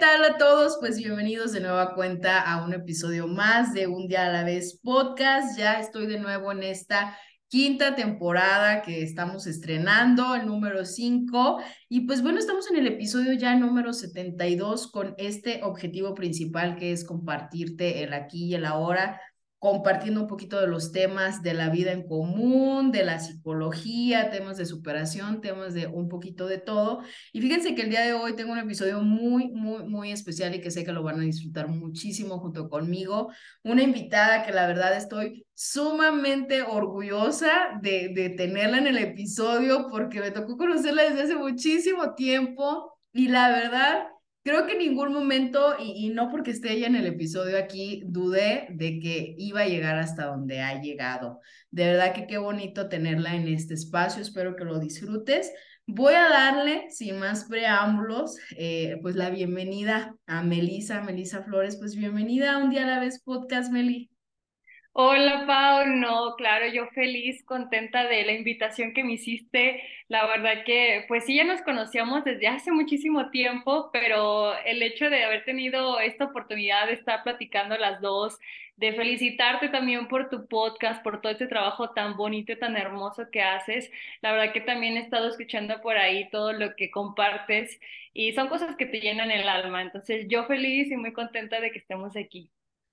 tal a todos? Pues bienvenidos de nueva cuenta a un episodio más de Un día a la vez podcast. Ya estoy de nuevo en esta quinta temporada que estamos estrenando, el número 5. Y pues bueno, estamos en el episodio ya número 72 con este objetivo principal que es compartirte el aquí y el ahora compartiendo un poquito de los temas de la vida en común, de la psicología, temas de superación, temas de un poquito de todo. Y fíjense que el día de hoy tengo un episodio muy, muy, muy especial y que sé que lo van a disfrutar muchísimo junto conmigo. Una invitada que la verdad estoy sumamente orgullosa de, tenerla en el episodio porque me tocó conocerla desde hace muchísimo tiempo y la verdad creo que en ningún momento, y, no porque esté ella en el episodio aquí, dudé de que iba a llegar hasta donde ha llegado. De verdad que qué bonito tenerla en este espacio, espero que lo disfrutes. Voy a darle, sin más preámbulos, eh, pues la bienvenida a Melisa, Melisa Flores, pues bienvenida a Un Día a la Vez Podcast, Meli. Hola Pau, no, claro, yo feliz, contenta de la invitación que me hiciste. La verdad que, pues sí, ya nos conocíamos desde hace muchísimo tiempo, pero el hecho de haber tenido esta oportunidad de estar platicando las dos, de felicitarte también por tu podcast, por todo este trabajo tan bonito tan hermoso que haces. La verdad que también he estado escuchando por ahí todo lo que compartes y son cosas que te llenan el alma. Entonces, yo feliz y muy contenta de que estemos aquí.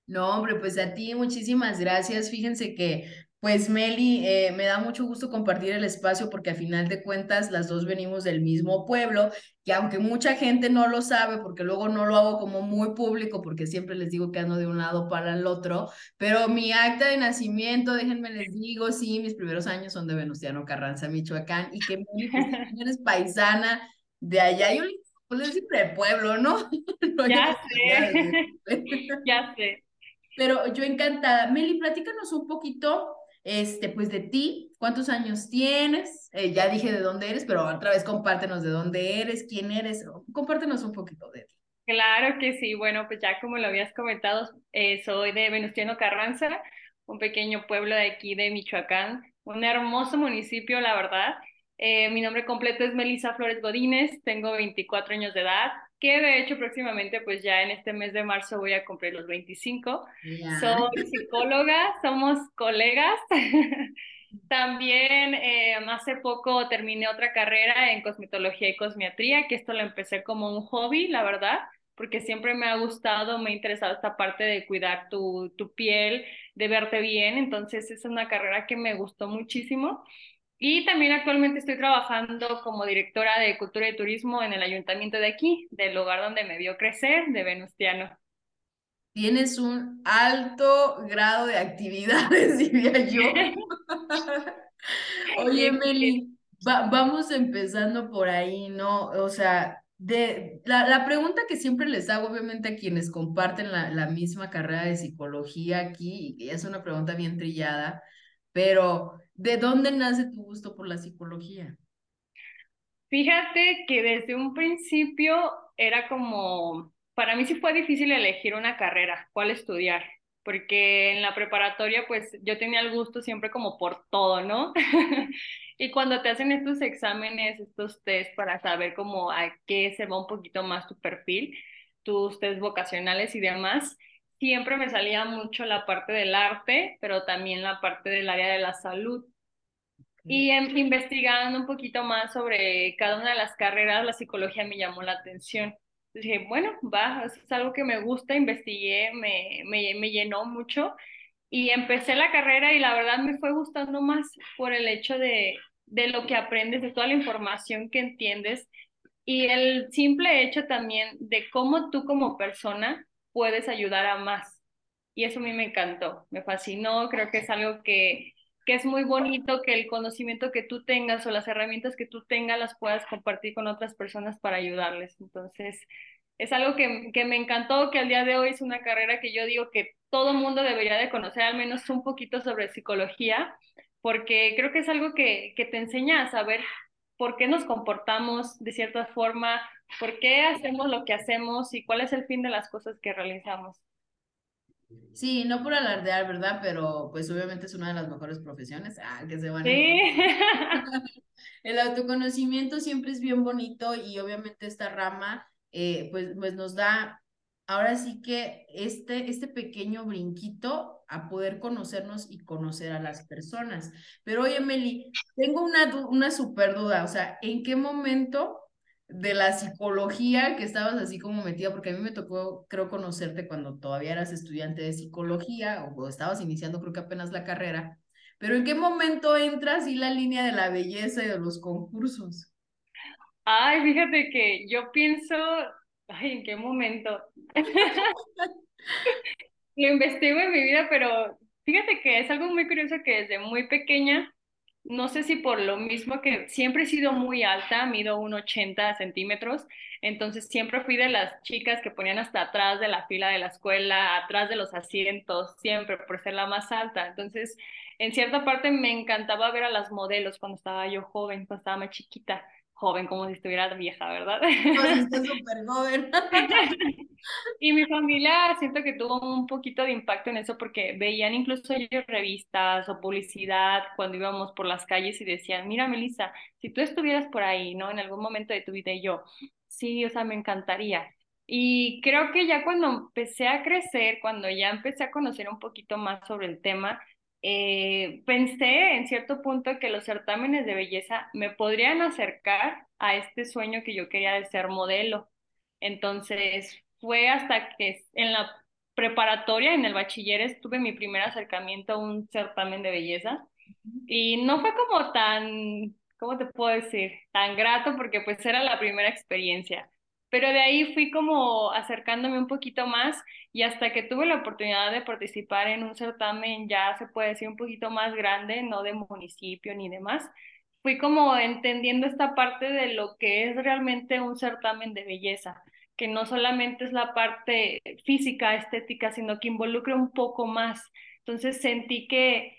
No, hombre, pues a ti muchísimas gracias. Fíjense que, pues Meli, eh, me da mucho gusto compartir el espacio porque a final de cuentas las dos venimos del mismo pueblo, que aunque mucha gente no lo sabe, porque luego no lo hago como muy público, porque siempre les digo que ando de un lado para el otro, pero mi acta de nacimiento, déjenme les digo, sí, mis primeros años son de Venustiano Carranza, Michoacán, y que Meli, pues, eres paisana de allá. Yo pues siempre de pueblo, ¿no? ya sé, ya sé. Pero yo encantada. Meli, platícanos un poquito, este, pues de ti, cuántos años tienes, eh, ya dije de dónde eres, pero otra vez compártenos de dónde eres, quién eres, compártenos un poquito de ti. Claro que sí, bueno, pues ya como lo habías comentado, eh, soy de Venustiano Carranza, un pequeño pueblo de aquí de Michoacán, un hermoso municipio, la verdad. Eh, mi nombre completo es Melisa Flores Godínez, tengo 24 años de edad, que de hecho próximamente, pues ya en este mes de marzo voy a cumplir los 25. Soy psicóloga, somos colegas. También eh, hace poco terminé otra carrera en cosmetología y cosmiatría, que esto lo empecé como un hobby, la verdad, porque siempre me ha gustado, me ha interesado esta parte de cuidar tu, tu piel, de verte bien, entonces es una carrera que me gustó muchísimo. Y también actualmente estoy trabajando como directora de cultura y turismo en el ayuntamiento de aquí, del lugar donde me vio crecer, de Venustiano. Tienes un alto grado de actividades, diría yo. Oye, Meli, vamos empezando por ahí, ¿no? O sea, de, la, la, pregunta que siempre les hago, obviamente, a quienes comparten la, la misma carrera de psicología aquí, y es una pregunta bien trillada, pero ¿de dónde nace tu gusto por la psicología? Fíjate que desde un principio era como, para mí sí fue difícil elegir una carrera, cuál estudiar, porque en la preparatoria pues yo tenía el gusto siempre como por todo, ¿no? y cuando te hacen estos exámenes, estos test para saber cómo a qué se va un poquito más tu perfil, tus test vocacionales y demás, siempre me salía mucho la parte del arte, pero también la parte del área de la salud. Y investigando un poquito más sobre cada una de las carreras, la psicología me llamó la atención. dije, bueno, va, es algo que me gusta, investigué, me, me, me llenó mucho y empecé la carrera y la verdad me fue gustando más por el hecho de, de lo que aprendes, de toda la información que entiendes y el simple hecho también de cómo tú como persona puedes ayudar a más. Y eso a mí me encantó, me fascinó, creo que es algo que, que es muy bonito que el conocimiento que tú tengas o las herramientas que tú tengas las puedas compartir con otras personas para ayudarles. Entonces, es algo que, que me encantó, que al día de hoy es una carrera que yo digo que todo mundo debería de conocer al menos un poquito sobre psicología, porque creo que es algo que, que te enseña a saber por qué nos comportamos de cierta forma, por qué hacemos lo que hacemos y cuál es el fin de las cosas que realizamos. Sí, no por alardear, ¿verdad? Pero pues obviamente es una de las mejores profesiones. Ah, que se van Sí. El autoconocimiento siempre es bien bonito y obviamente esta rama eh, pues, pues nos da ahora sí que este, este pequeño brinquito a poder conocernos y conocer a las personas. Pero oye, Meli, tengo una, una super duda, o sea, ¿en qué momento de la psicología que estabas así como metida, porque a mí me tocó, creo, conocerte cuando todavía eras estudiante de psicología o, estabas iniciando, creo que apenas la carrera, pero ¿en qué momento entras y la línea de la belleza y de los concursos? Ay, fíjate que yo pienso, ay, ¿en qué momento? Lo investigo en mi vida, pero fíjate que es algo muy curioso que desde muy pequeña no sé si por lo mismo que siempre he sido muy alta, mido 1,80 centímetros, entonces siempre fui de las chicas que ponían hasta atrás de la fila de la escuela, atrás de los asientos, siempre por ser la más alta. Entonces, en cierta parte me encantaba ver a las modelos cuando estaba yo joven, cuando estaba más chiquita joven, como si estuviera vieja, ¿verdad? Súper joven. y mi familia siento que tuvo un poquito de impacto en eso porque veían incluso ellos revistas o publicidad cuando íbamos por las calles y decían, mira, Melissa, si tú estuvieras por ahí, ¿no? En algún momento de tu vida y yo, sí, o sea, me encantaría. Y creo que ya cuando empecé a crecer, cuando ya empecé a conocer un poquito más sobre el tema, eh, pensé en cierto punto que los certámenes de belleza me podrían acercar a este sueño que yo quería de ser modelo. Entonces, fue hasta que en la preparatoria, en el bachiller, tuve mi primer acercamiento a un certamen de belleza y no fue como tan, ¿cómo te puedo decir? Tan grato porque pues era la primera experiencia. Pero de ahí fui como acercándome un poquito más y hasta que tuve la oportunidad de participar en un certamen ya se puede decir un poquito más grande, no de municipio ni demás, fui como entendiendo esta parte de lo que es realmente un certamen de belleza, que no solamente es la parte física, estética, sino que involucra un poco más. Entonces sentí que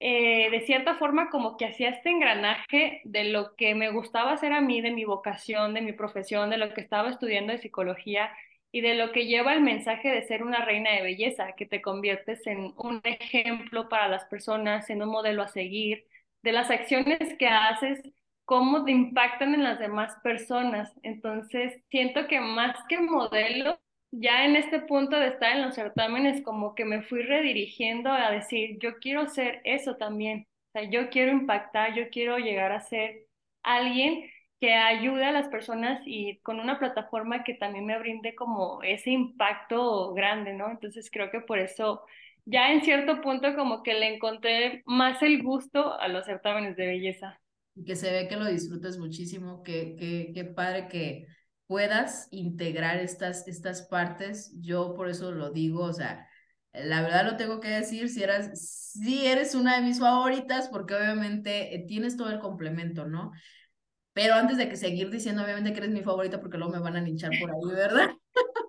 eh, de cierta forma como que hacía este engranaje de lo que me gustaba hacer a mí, de mi vocación, de mi profesión, de lo que estaba estudiando de psicología y de lo que lleva el mensaje de ser una reina de belleza, que te conviertes en un ejemplo para las personas, en un modelo a seguir, de las acciones que haces, cómo te impactan en las demás personas. Entonces, siento que más que modelo, ya en este punto de estar en los certámenes, como que me fui redirigiendo a decir, yo quiero ser eso también, o sea, yo quiero impactar, yo quiero llegar a ser alguien que ayude a las personas y con una plataforma que también me brinde como ese impacto grande, ¿no? Entonces creo que por eso ya en cierto punto como que le encontré más el gusto a los certámenes de belleza. Que se ve que lo disfrutas muchísimo, que, que, que padre que puedas integrar estas, estas partes. Yo por eso lo digo, o sea, la verdad lo tengo que decir, si eras, si eres una de mis favoritas, porque obviamente eh, tienes todo el complemento, ¿no? Pero antes de que seguir diciendo, obviamente que eres mi favorita, porque luego me van a linchar por ahí, ¿verdad?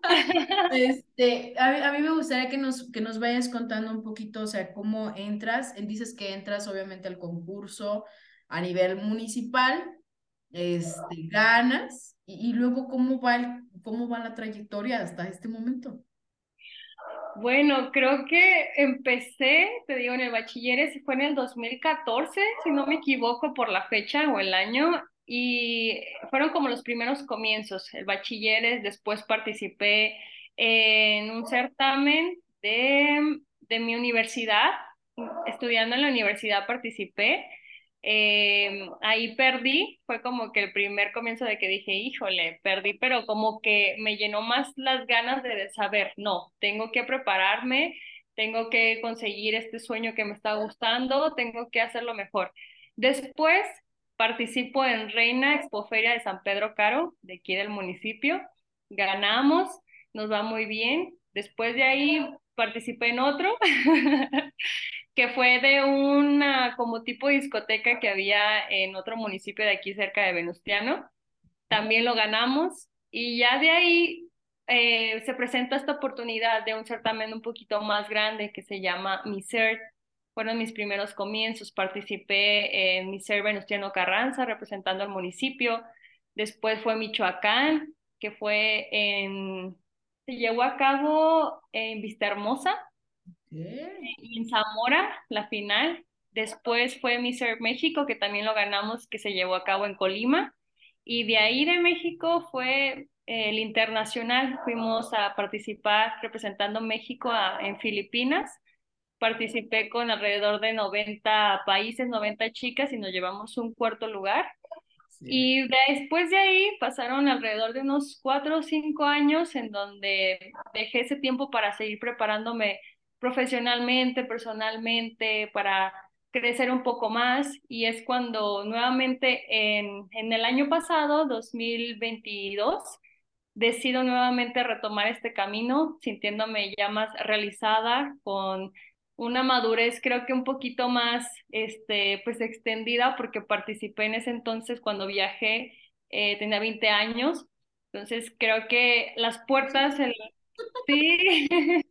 este, a, a, mí me gustaría que nos, que nos vayas contando un poquito, o sea, cómo entras, dices que entras obviamente al concurso a nivel municipal, este, ganas, y, luego cómo va, cómo va la trayectoria hasta este momento. Bueno, creo que empecé, te digo, en el bachilleres, fue en el 2014, si no me equivoco por la fecha o el año, y fueron como los primeros comienzos, el bachilleres, después participé en un certamen de, de mi universidad, estudiando en la universidad participé, eh, ahí perdí, fue como que el primer comienzo de que dije, híjole, perdí, pero como que me llenó más las ganas de saber, no, tengo que prepararme, tengo que conseguir este sueño que me está gustando, tengo que hacerlo mejor. Después participo en Reina Expoferia de San Pedro Caro, de aquí del municipio, ganamos, nos va muy bien. Después de ahí participé en otro que fue de una como tipo discoteca que había en otro municipio de aquí cerca de Venustiano. También lo ganamos y ya de ahí eh, se presenta esta oportunidad de un certamen un poquito más grande que se llama MISERT. Fueron mis primeros comienzos. Participé en MISERT Venustiano Carranza, representando al municipio. Después fue Michoacán, que fue en... Se llevó a cabo en Vista Hermosa. Y en Zamora, la final. Después fue MISERT México, que también lo ganamos, que se llevó a cabo en Colima. Y de ahí de México fue el internacional, fuimos a participar representando México en Filipinas. Participé con alrededor de 90 países, 90 chicas y nos llevamos un cuarto lugar. Y después de ahí pasaron alrededor de unos cuatro o cinco años en donde dejé ese tiempo para seguir preparándome profesionalmente, personalmente, para crecer un poco más. Y es cuando nuevamente en, en el año pasado, 2022, decido nuevamente retomar este camino, sintiéndome ya más realizada, con una madurez creo que un poquito más, este, pues extendida, porque participé en ese entonces cuando viajé, eh, tenía 20 años, entonces creo que las puertas, el... sí,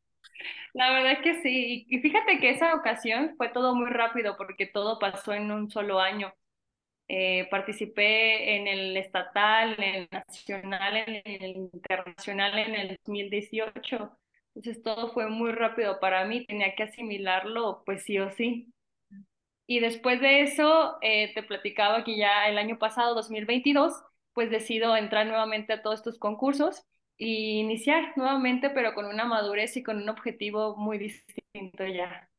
la verdad que sí, y fíjate que esa ocasión fue todo muy rápido, porque todo pasó en un solo año. Eh, participé en el estatal, en el nacional, en el internacional en el 2018. Entonces todo fue muy rápido para mí, tenía que asimilarlo pues sí o sí. Y después de eso, eh, te platicaba que ya el año pasado, 2022, pues decido entrar nuevamente a todos estos concursos y iniciar nuevamente, pero con una madurez y con un objetivo muy distinto ya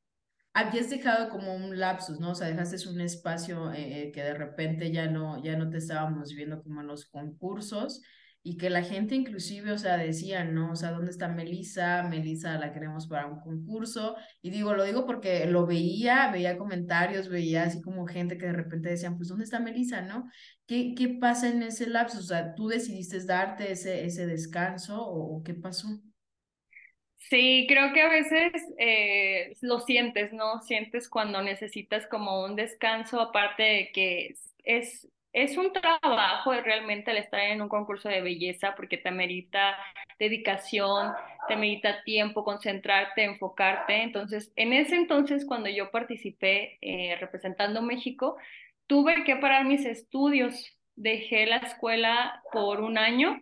habías dejado como un lapsus, ¿no? O sea, dejaste un espacio eh, eh, que de repente ya no, ya no te estábamos viendo como en los concursos y que la gente inclusive, o sea, decía, ¿no? O sea, ¿dónde está Melissa? Melissa la queremos para un concurso. Y digo, lo digo porque lo veía, veía comentarios, veía así como gente que de repente decían, pues, ¿dónde está Melissa, no? ¿Qué, qué pasa en ese lapso? O sea, ¿tú decidiste darte ese, ese descanso o qué pasó? Sí, creo que a veces eh, lo sientes, ¿no? Sientes cuando necesitas como un descanso, aparte de que es, es un trabajo realmente el estar en un concurso de belleza porque te amerita dedicación, te amerita tiempo, concentrarte, enfocarte. Entonces, en ese entonces, cuando yo participé eh, representando México, tuve que parar mis estudios. Dejé la escuela por un año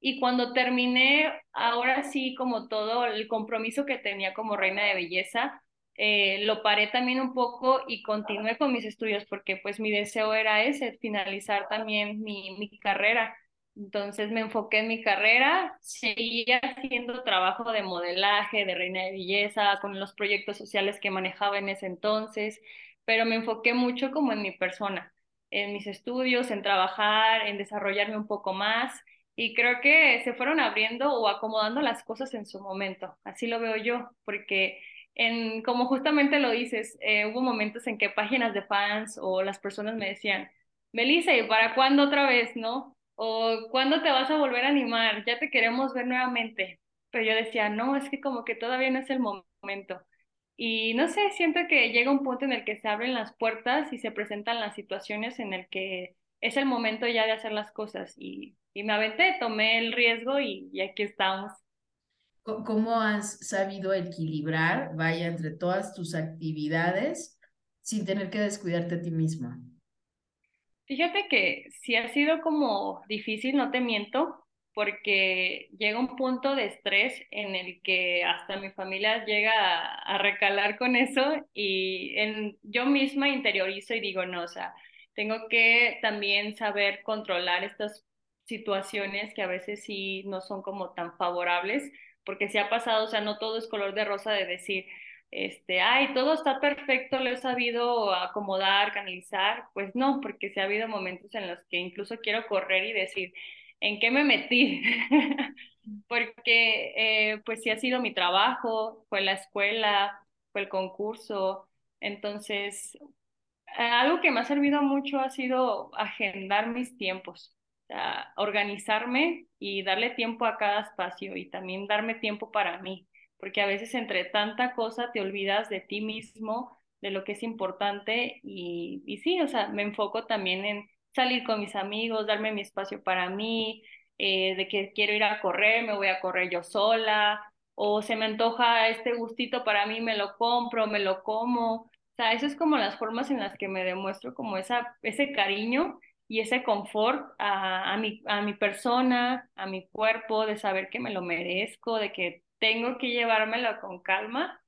y cuando terminé, ahora sí, como todo el compromiso que tenía como reina de belleza, eh, lo paré también un poco y continué con mis estudios porque pues mi deseo era ese, finalizar también mi, mi carrera. Entonces me enfoqué en mi carrera, seguía haciendo trabajo de modelaje, de reina de belleza, con los proyectos sociales que manejaba en ese entonces, pero me enfoqué mucho como en mi persona, en mis estudios, en trabajar, en desarrollarme un poco más y creo que se fueron abriendo o acomodando las cosas en su momento. Así lo veo yo, porque en, como justamente lo dices, eh, hubo momentos en que páginas de fans o las personas me decían, Melissa, ¿y para cuándo otra vez, no? O ¿cuándo te vas a volver a animar? Ya te queremos ver nuevamente. Pero yo decía, no, es que como que todavía no es el momento. Y no sé, siento que llega un punto en el que se abren las puertas y se presentan las situaciones en el que es el momento ya de hacer las cosas. Y y me aventé, tomé el riesgo y, y aquí estamos. ¿Cómo has sabido equilibrar, vaya, entre todas tus actividades sin tener que descuidarte a ti misma? Fíjate que sí ha sido como difícil, no te miento, porque llega un punto de estrés en el que hasta mi familia llega a, a recalar con eso y en, yo misma interiorizo y digo, no, o sea, tengo que también saber controlar estas situaciones que a veces sí no son como tan favorables, porque se ha pasado, o sea, no todo es color de rosa de decir, este, ay, todo está perfecto, lo he sabido acomodar, canalizar, pues no, porque se ha habido momentos en los que incluso quiero correr y decir, ¿en qué me metí? porque eh, pues sí ha sido mi trabajo, fue la escuela, fue el concurso, entonces algo que me ha servido mucho ha sido agendar mis tiempos organizarme y darle tiempo a cada espacio y también darme tiempo para mí, porque a veces entre tanta cosa te olvidas de ti mismo, de lo que es importante y, y sí, o sea, me enfoco también en salir con mis amigos, darme mi espacio para mí, eh, de que quiero ir a correr, me voy a correr yo sola, o se me antoja este gustito para mí, me lo compro, me lo como. O sea, esas es como las formas en las que me demuestro como esa, ese cariño y ese confort a, a, mi, a mi persona, a mi cuerpo, de saber que me lo merezco, de que tengo que llevármelo con calma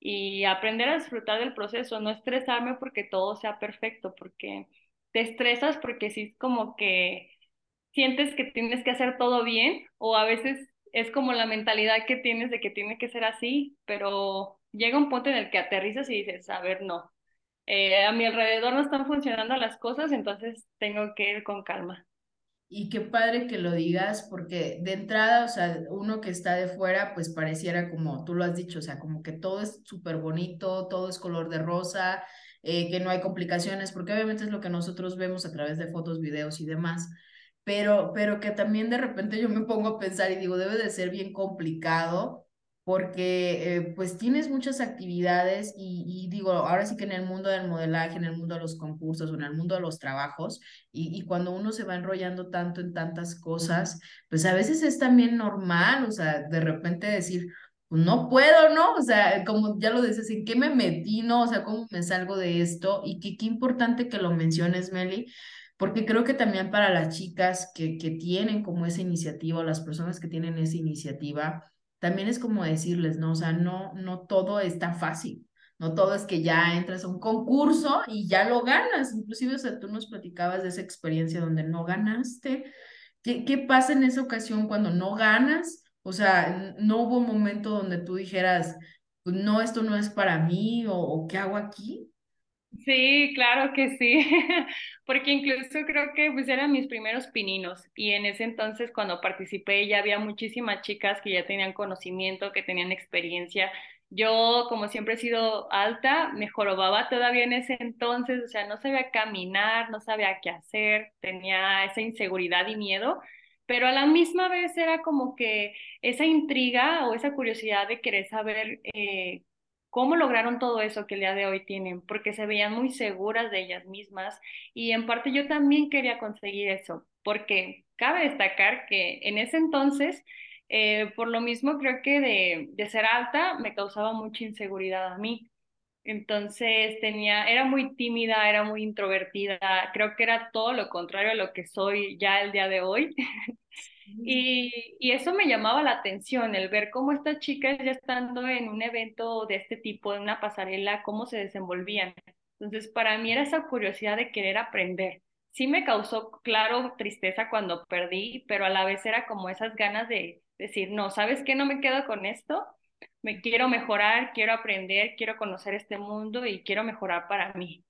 y aprender a disfrutar del proceso, no estresarme porque todo sea perfecto, porque te estresas porque sí es como que sientes que tienes que hacer todo bien o a veces es como la mentalidad que tienes de que tiene que ser así, pero llega un punto en el que aterrizas y dices, a ver, no, eh, a mi alrededor no están funcionando las cosas, entonces tengo que ir con calma. Y qué padre que lo digas, porque de entrada, o sea, uno que está de fuera, pues pareciera como tú lo has dicho, o sea, como que todo es súper bonito, todo es color de rosa, eh, que no hay complicaciones, porque obviamente es lo que nosotros vemos a través de fotos, videos y demás, pero, pero que también de repente yo me pongo a pensar y digo, debe de ser bien complicado porque eh, pues tienes muchas actividades y, y, digo, ahora sí que en el mundo del modelaje, en el mundo de los concursos en el mundo de los trabajos, y, y cuando uno se va enrollando tanto en tantas cosas, pues a veces es también normal, o sea, de repente decir, pues no puedo, ¿no? O sea, como ya lo dices, ¿en qué me metí, no? O sea, ¿cómo me salgo de esto? Y qué, qué importante que lo menciones, Meli, porque creo que también para las chicas que, que tienen como esa iniciativa o las personas que tienen esa iniciativa, también es como decirles, ¿no? O sea, no, no todo es tan fácil. No todo es que ya entras a un concurso y ya lo ganas. Inclusive, o sea, tú nos platicabas de esa experiencia donde no ganaste. ¿Qué, qué pasa en esa ocasión cuando no ganas? O sea, no hubo un momento donde tú dijeras, pues no, esto no es para mí o, o ¿qué hago aquí? Sí, claro que sí, porque incluso creo que pues eran mis primeros pininos y en ese entonces cuando participé ya había muchísimas chicas que ya tenían conocimiento, que tenían experiencia. Yo, como siempre he sido alta, me jorobaba todavía en ese entonces, o sea, no sabía caminar, no sabía qué hacer, tenía esa inseguridad y miedo, pero a la misma vez era como que esa intriga o esa curiosidad de querer saber eh, cómo lograron todo eso que el día de hoy tienen, porque se veían muy seguras de ellas mismas y en parte yo también quería conseguir eso, porque cabe destacar que en ese entonces, eh, por lo mismo creo que de, de ser alta me causaba mucha inseguridad a mí. Entonces tenía, era muy tímida, era muy introvertida, creo que era todo lo contrario a lo que soy ya el día de hoy. Y, y, eso me llamaba la atención, el ver cómo estas chicas ya estando en un evento de este tipo, en una pasarela, cómo se desenvolvían. Entonces, para mí era esa curiosidad de querer aprender. Sí me causó, claro, tristeza cuando perdí, pero a la vez era como esas ganas de decir, no, ¿sabes qué? No me quedo con esto, me quiero mejorar, quiero aprender, quiero conocer este mundo y quiero mejorar para mí.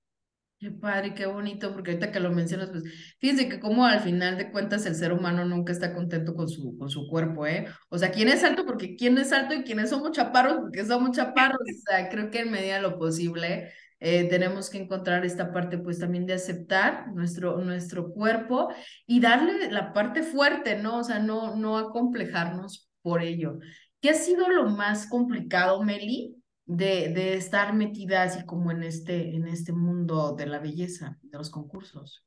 Qué padre, qué bonito, porque ahorita que lo mencionas, pues fíjense que como al final de cuentas el ser humano nunca está contento con su, con su cuerpo, ¿eh? O sea, ¿quién es alto? Porque ¿quién es alto? Y ¿quiénes somos chaparros? Porque somos chaparros. O sea, creo que en medida de lo posible eh, tenemos que encontrar esta parte, pues también de aceptar nuestro, nuestro cuerpo y darle la parte fuerte, ¿no? O sea, no, no acomplejarnos por ello. ¿Qué ha sido lo más complicado, Meli? De, de estar metida así como en este, en este mundo de la belleza, de los concursos?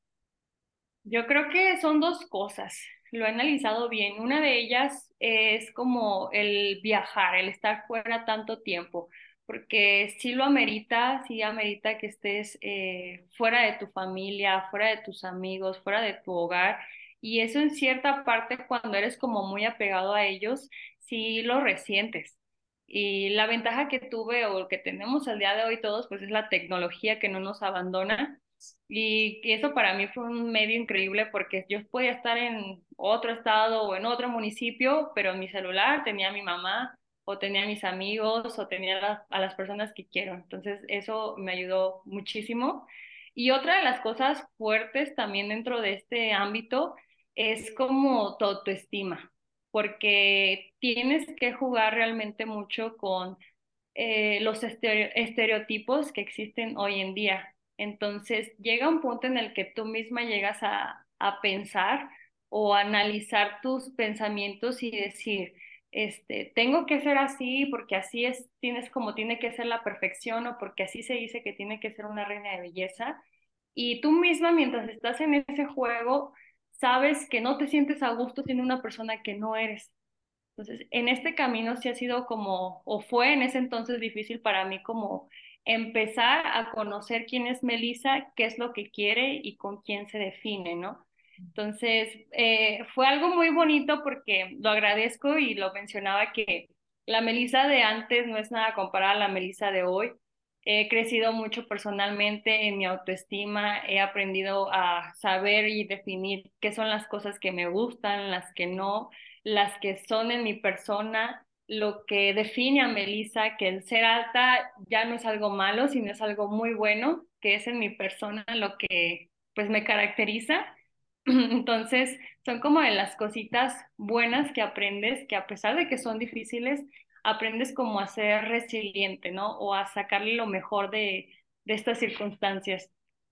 Yo creo que son dos cosas, lo he analizado bien. Una de ellas es como el viajar, el estar fuera tanto tiempo, porque sí lo amerita, sí amerita que estés eh, fuera de tu familia, fuera de tus amigos, fuera de tu hogar. Y eso en cierta parte, cuando eres como muy apegado a ellos, sí lo resientes. Y la ventaja que tuve o que tenemos al día de hoy todos, pues es la tecnología que no nos abandona. Y, eso para mí fue un medio increíble porque yo podía estar en otro estado o en otro municipio, pero en mi celular tenía a mi mamá o tenía a mis amigos o tenía a las personas que quiero. Entonces eso me ayudó muchísimo. Y otra de las cosas fuertes también dentro de este ámbito es como tu autoestima porque tienes que jugar realmente mucho con eh, los estereotipos que existen hoy en día. Entonces llega un punto en el que tú misma llegas a, a pensar o analizar tus pensamientos y decir, este, tengo que ser así porque así es, tienes como tiene que ser la perfección o porque así se dice que tiene que ser una reina de belleza. Y tú misma mientras estás en ese juego, sabes que no te sientes a gusto siendo una persona que no eres. Entonces, en este camino sí ha sido como, o fue en ese entonces difícil para mí como empezar a conocer quién es Melissa, qué es lo que quiere y con quién se define, ¿no? Entonces, eh, fue algo muy bonito porque lo agradezco y lo mencionaba que la Melissa de antes no es nada comparada a la Melissa de hoy. He crecido mucho personalmente en mi autoestima, he aprendido a saber y definir qué son las cosas que me gustan, las que no, las que son en mi persona, lo que define a Melissa, que el ser alta ya no es algo malo, sino es algo muy bueno, que es en mi persona lo que pues me caracteriza. Entonces, son como de las cositas buenas que aprendes, que a pesar de que son difíciles, aprendes como a ser resiliente, ¿no? O a sacarle lo mejor de, estas circunstancias.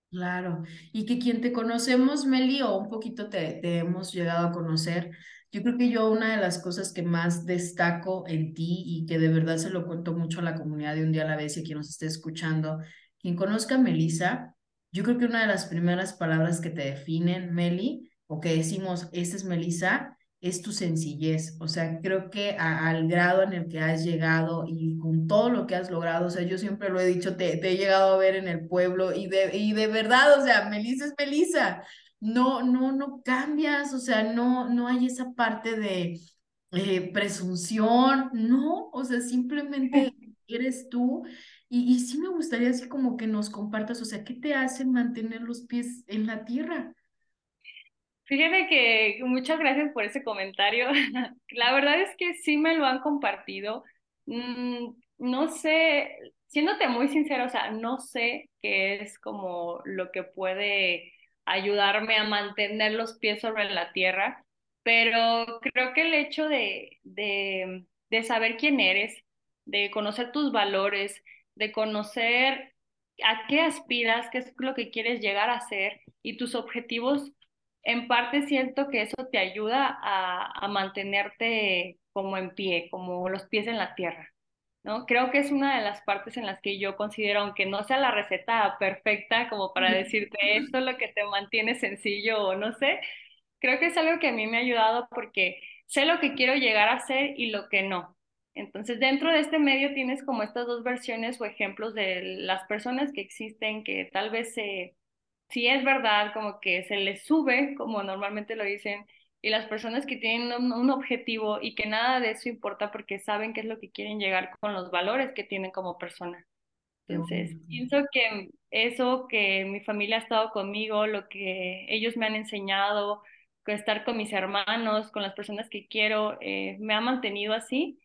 Claro, y que quien te conocemos, Meli, o un poquito te, te hemos llegado a conocer, yo creo que yo una de las cosas que más destaco en ti y que de verdad se lo cuento mucho a la comunidad de un día a la vez y a quien nos esté escuchando, quien conozca a Melissa, yo creo que una de las primeras palabras que te definen, Meli, o que decimos, esta es Melissa, es tu sencillez. O sea, creo que al grado en el que has llegado y con todo lo que has logrado, o sea, yo siempre lo he dicho, te, te he llegado a ver en el pueblo y de, y de verdad, o sea, Melissa es Melissa. No, no, no cambias, o sea, no, no hay esa parte de eh, presunción, no, o sea, simplemente eres tú. Y, y sí me gustaría así como que nos compartas, o sea, ¿qué te hace mantener los pies en la tierra? Fíjate que muchas gracias por ese comentario. La verdad es que sí me lo han compartido. Mm, no sé, siéndote muy sincero, o sea, no sé qué es como lo que puede ayudarme a mantener los pies sobre la tierra, pero creo que el hecho de, de, de saber quién eres, de conocer tus valores, de conocer a qué aspiras, qué es lo que quieres llegar a ser y tus objetivos en parte siento que eso te ayuda a, a, mantenerte como en pie, como los pies en la tierra, ¿no? Creo que es una de las partes en las que yo considero, aunque no sea la receta perfecta como para decirte esto es lo que te mantiene sencillo o no sé, creo que es algo que a mí me ha ayudado porque sé lo que quiero llegar a ser y lo que no. Entonces, dentro de este medio tienes como estas dos versiones o ejemplos de las personas que existen que tal vez se si es verdad, como que se les sube, como normalmente lo dicen, y las personas que tienen un, objetivo y que nada de eso importa porque saben qué es lo que quieren llegar con los valores que tienen como persona. Entonces, pienso que eso que mi familia ha estado conmigo, lo que ellos me han enseñado, estar con mis hermanos, con las personas que quiero, eh, me ha mantenido así.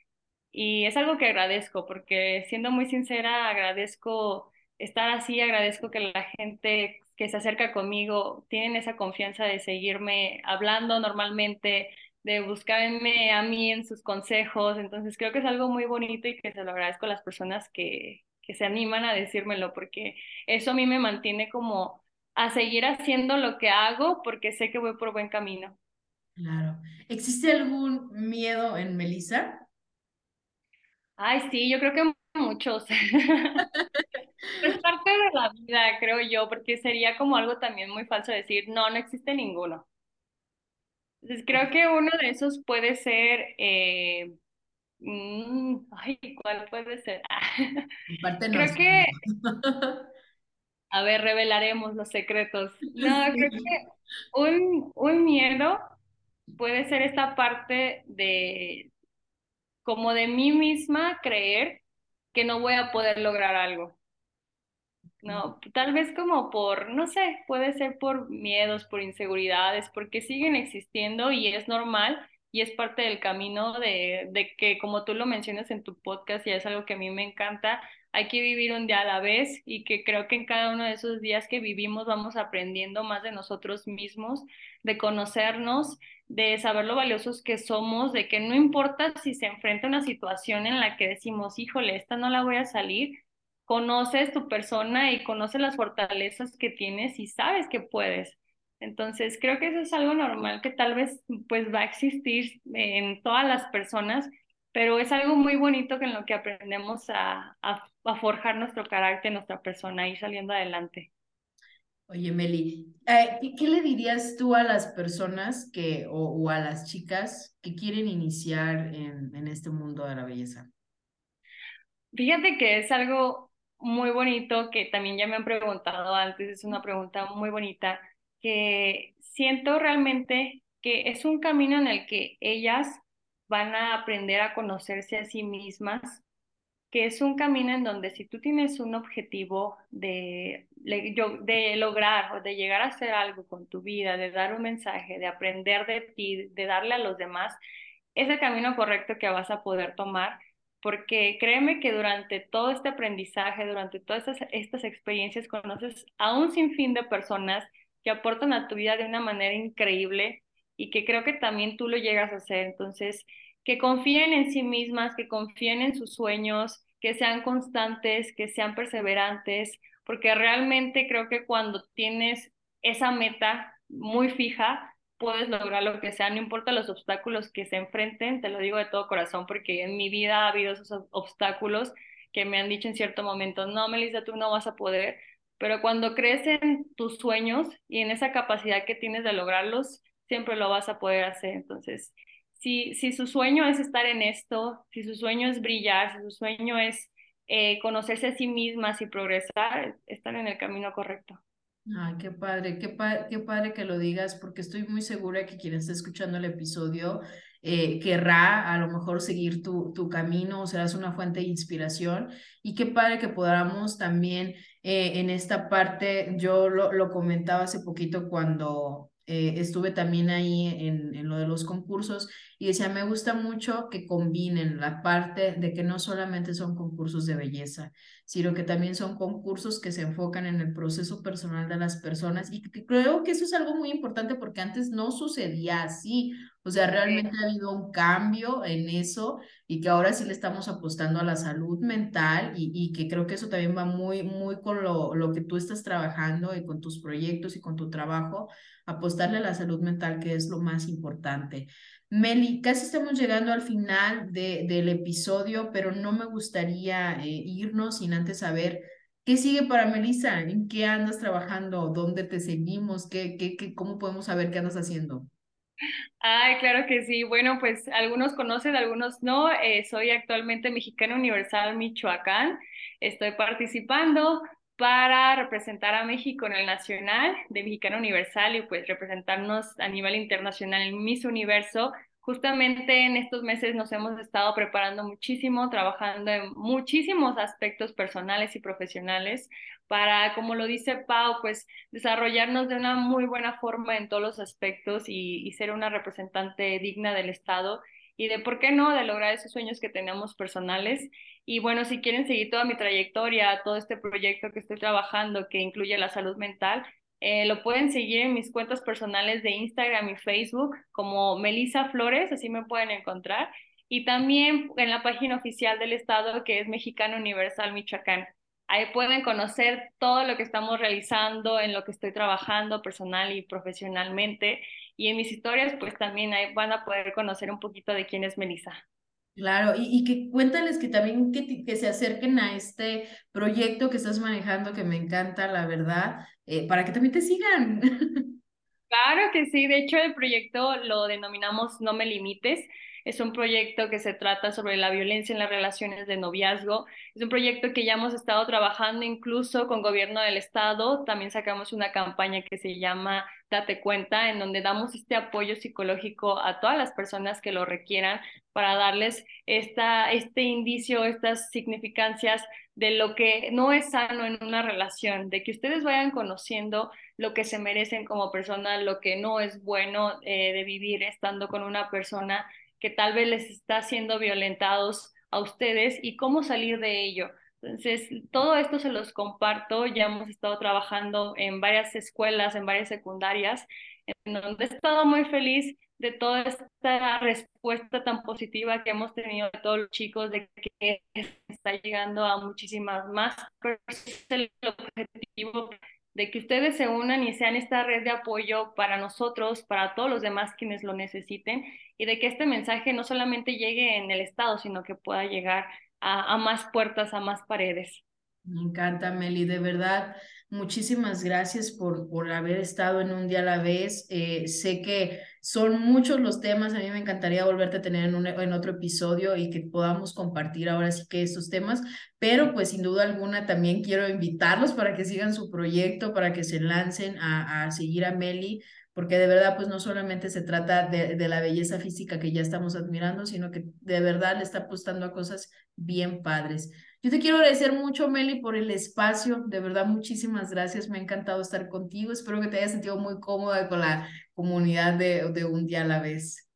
Y es algo que agradezco, porque siendo muy sincera, agradezco estar así, agradezco que la gente que se acerca conmigo tienen esa confianza de seguirme hablando normalmente, de buscarme a mí en sus consejos. Entonces creo que es algo muy bonito y que se lo agradezco a las personas que, que se animan a decírmelo, porque eso a mí me mantiene como a seguir haciendo lo que hago porque sé que voy por buen camino. Claro. ¿Existe algún miedo en Melissa? Ay, sí, yo creo que muchos. Es parte de la vida, creo yo, porque sería como algo también muy falso decir, no, no existe ninguno. Entonces, creo que uno de esos puede ser, eh, mm, ay, ¿cuál puede ser? creo que, a ver, revelaremos los secretos. No, creo que un, un miedo puede ser esta parte de, como de mí misma, creer que no voy a poder lograr algo. No, tal vez como por, no sé, puede ser por miedos, por inseguridades, porque siguen existiendo y es normal y es parte del camino de, de que, como tú lo mencionas en tu podcast y es algo que a mí me encanta, hay que vivir un día a la vez y que creo que en cada uno de esos días que vivimos vamos aprendiendo más de nosotros mismos, de conocernos, de saber lo valiosos que somos, de que no importa si se enfrenta una situación en la que decimos, híjole, esta no la voy a salir conoces tu persona y conoces las fortalezas que tienes y sabes que puedes. Entonces, creo que eso es algo normal que tal vez pues va a existir en todas las personas, pero es algo muy bonito que en lo que aprendemos a, a, a forjar nuestro carácter, nuestra persona, y saliendo adelante. Oye, Meli, eh, ¿qué, qué le dirías tú a las personas que, o, o a las chicas que quieren iniciar en, en este mundo de la belleza? Fíjate que es algo muy bonito que también ya me han preguntado antes, es una pregunta muy bonita, que siento realmente que es un camino en el que ellas van a aprender a conocerse a sí mismas, que es un camino en donde si tú tienes un objetivo de, de lograr o de llegar a hacer algo con tu vida, de dar un mensaje, de aprender de ti, de darle a los demás, es el camino correcto que vas a poder tomar porque créeme que durante todo este aprendizaje, durante todas estas, estas, experiencias, conoces a un sinfín de personas que aportan a tu vida de una manera increíble y que creo que también tú lo llegas a hacer. Entonces, que confíen en sí mismas, que confíen en sus sueños, que sean constantes, que sean perseverantes, porque realmente creo que cuando tienes esa meta muy fija, puedes lograr lo que sea, no importa los obstáculos que se enfrenten, te lo digo de todo corazón, porque en mi vida ha habido esos obstáculos que me han dicho en cierto momento, no, Melissa, tú no vas a poder, pero cuando crees en tus sueños y en esa capacidad que tienes de lograrlos, siempre lo vas a poder hacer. Entonces, si, si su sueño es estar en esto, si su sueño es brillar, si su sueño es eh, conocerse a sí mismas y progresar, están en el camino correcto. Ay, qué padre, qué, qué padre que lo digas, porque estoy muy segura que quien está escuchando el episodio eh, querrá a lo mejor seguir tu, tu camino, o serás una fuente de inspiración. Y qué padre que podamos también eh, en esta parte, yo lo, comentaba hace poquito cuando eh, estuve también ahí en, lo de los concursos y decía, me gusta mucho que combinen la parte de que no solamente son concursos de belleza, sino que también son concursos que se enfocan en el proceso personal de las personas y creo que eso es algo muy importante porque antes no sucedía así. O sea, realmente ha habido un cambio en eso y que ahora sí le estamos apostando a la salud mental y, y que creo que eso también va muy, muy con lo, lo que tú estás trabajando y con tus proyectos y con tu trabajo, apostarle a la salud mental, que es lo más importante. Meli, casi estamos llegando al final de, del episodio, pero no me gustaría eh, irnos sin antes saber qué sigue para Melissa, en qué andas trabajando, dónde te seguimos, qué, qué, qué, cómo podemos saber qué andas haciendo. Ay, claro que sí. Bueno, pues algunos conocen, algunos no. Eh, soy actualmente mexicana universal Michoacán. Estoy participando para representar a México en el Nacional de Mexicana Universal y pues representarnos a nivel internacional en Miss Universo. Justamente en estos meses nos hemos estado preparando muchísimo, trabajando en muchísimos aspectos personales y profesionales para, como lo dice Pau, pues desarrollarnos de una muy buena forma en todos los aspectos y, y ser una representante digna del Estado y de por qué no, de lograr esos sueños que tenemos personales. Y bueno, si quieren seguir toda mi trayectoria, todo este proyecto que estoy trabajando que incluye la salud mental, eh, lo pueden seguir en mis cuentas personales de Instagram y Facebook como Melissa Flores, así me pueden encontrar. Y también en la página oficial del Estado que es Mexicano Universal Michoacán. Ahí pueden conocer todo lo que estamos realizando, en lo que estoy trabajando personal y profesionalmente. Y en mis historias, pues también ahí van a poder conocer un poquito de quién es Melissa. Claro, y, y, que cuéntales que también que, que, se acerquen a este proyecto que estás manejando, que me encanta, la verdad, eh, para que también te sigan. Claro que sí, de hecho el proyecto lo denominamos No me limites. Es un proyecto que se trata sobre la violencia en las relaciones de noviazgo. Es un proyecto que ya hemos estado trabajando incluso con gobierno del estado. También sacamos una campaña que se llama Date cuenta, en donde damos este apoyo psicológico a todas las personas que lo requieran para darles esta, este indicio, estas significancias de lo que no es sano en una relación, de que ustedes vayan conociendo lo que se merecen como persona, lo que no es bueno eh, de vivir estando con una persona que tal vez les está siendo violentados a ustedes y cómo salir de ello. Entonces, todo esto se los comparto. Ya hemos estado trabajando en varias escuelas, en varias secundarias, en donde he estado muy feliz de toda esta respuesta tan positiva que hemos tenido de todos los chicos, de que está llegando a muchísimas más. Pero de que ustedes se unan y sean esta red de apoyo para nosotros, para todos los demás quienes lo necesiten, y de que este mensaje no solamente llegue en el Estado, sino que pueda llegar a, a más puertas, a más paredes. Me encanta, Meli, de verdad. Muchísimas gracias por, por haber estado en un día a la vez. Eh, sé que son muchos los temas. A mí me encantaría volverte a tener en, un, en otro episodio y que podamos compartir ahora sí que estos temas, pero pues sin duda alguna también quiero invitarlos para que sigan su proyecto, para que se lancen a, a seguir a Meli porque de verdad pues no solamente se trata de, de, la belleza física que ya estamos admirando, sino que de verdad le está apostando a cosas bien padres. Yo te quiero agradecer mucho, Meli, por el espacio. De verdad, muchísimas gracias. Me ha encantado estar contigo. Espero que te hayas sentido muy cómoda con la comunidad de, de un día a la vez.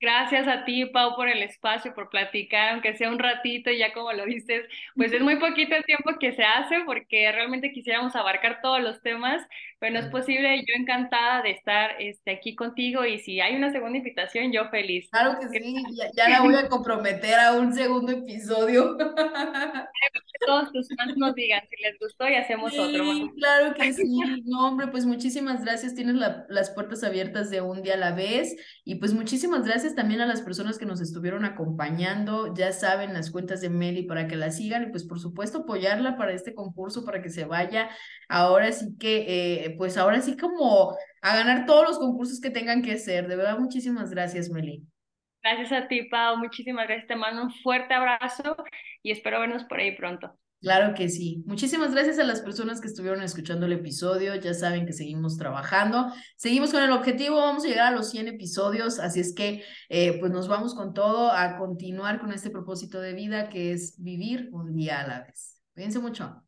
Gracias a ti, Pau, por el espacio, por platicar, aunque sea un ratito, ya como lo dices, pues es muy poquito el tiempo que se hace porque realmente quisiéramos abarcar todos los temas, pero no es posible. Yo encantada de estar este, aquí contigo y si hay una segunda invitación, yo feliz. Claro que sí, ya, ya la voy a comprometer a un segundo episodio. Todos tus fans nos digan si les gustó y hacemos sí, otro. Claro que sí. No, hombre, pues muchísimas gracias. Tienes la, las puertas abiertas de un día a la vez y pues muchísimas gracias también a las personas que nos estuvieron acompañando. Ya saben las cuentas de Meli para que la sigan y pues por supuesto apoyarla para este concurso para que se vaya. Ahora sí que, eh, pues ahora sí como a ganar todos los concursos que tengan que ser. De verdad, muchísimas gracias, Meli. Gracias a ti, Pau. Muchísimas gracias. Te mando un fuerte abrazo y espero vernos por ahí pronto. Claro que sí. Muchísimas gracias a las personas que estuvieron escuchando el episodio. Ya saben que seguimos trabajando. Seguimos con el objetivo. Vamos a llegar a los 100 episodios. Así es que, eh, pues nos vamos con todo a continuar con este propósito de vida que es vivir un día a la vez. Cuídense mucho.